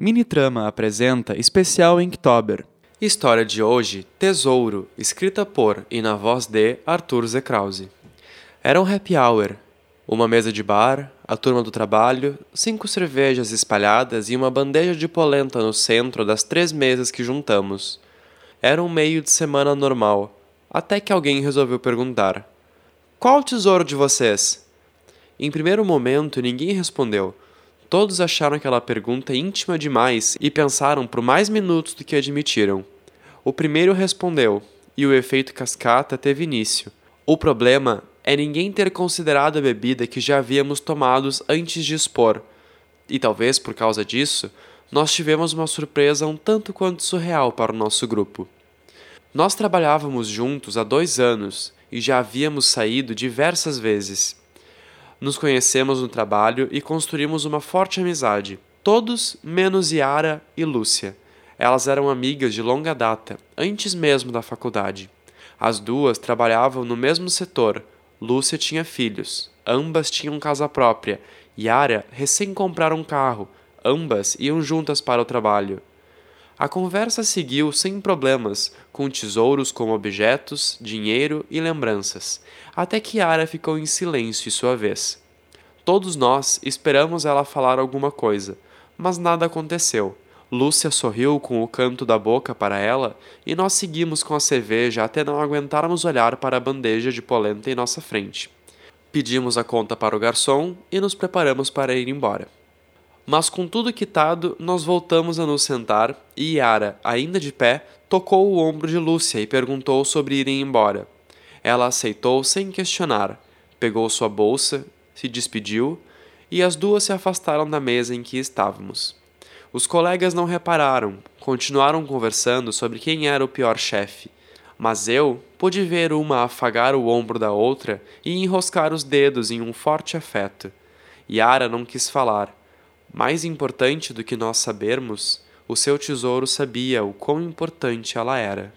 Minitrama apresenta especial Inktober. História de hoje: Tesouro, escrita por e na voz de Arthur Z. Krause. Era um happy hour. Uma mesa de bar, a turma do trabalho, cinco cervejas espalhadas e uma bandeja de polenta no centro das três mesas que juntamos. Era um meio de semana normal, até que alguém resolveu perguntar: Qual o tesouro de vocês? Em primeiro momento, ninguém respondeu. Todos acharam aquela pergunta íntima demais e pensaram por mais minutos do que admitiram. O primeiro respondeu, e o efeito cascata teve início. O problema é ninguém ter considerado a bebida que já havíamos tomado antes de expor. E talvez por causa disso, nós tivemos uma surpresa um tanto quanto surreal para o nosso grupo. Nós trabalhávamos juntos há dois anos e já havíamos saído diversas vezes. Nos conhecemos no trabalho e construímos uma forte amizade. Todos menos Yara e Lúcia. Elas eram amigas de longa data, antes mesmo da faculdade. As duas trabalhavam no mesmo setor. Lúcia tinha filhos. Ambas tinham casa própria. Yara recém comprara um carro. Ambas iam juntas para o trabalho. A conversa seguiu sem problemas, com tesouros como objetos, dinheiro e lembranças, até que Ara ficou em silêncio sua vez. Todos nós esperamos ela falar alguma coisa, mas nada aconteceu. Lúcia sorriu com o canto da boca para ela e nós seguimos com a cerveja até não aguentarmos olhar para a bandeja de polenta em nossa frente. Pedimos a conta para o garçom e nos preparamos para ir embora. Mas com tudo quitado, nós voltamos a nos sentar e Yara, ainda de pé, tocou o ombro de Lúcia e perguntou sobre irem embora. Ela aceitou sem questionar, pegou sua bolsa, se despediu e as duas se afastaram da mesa em que estávamos. Os colegas não repararam, continuaram conversando sobre quem era o pior chefe, mas eu pude ver uma afagar o ombro da outra e enroscar os dedos em um forte afeto. Yara não quis falar mais importante do que nós sabermos, o seu tesouro sabia o quão importante ela era.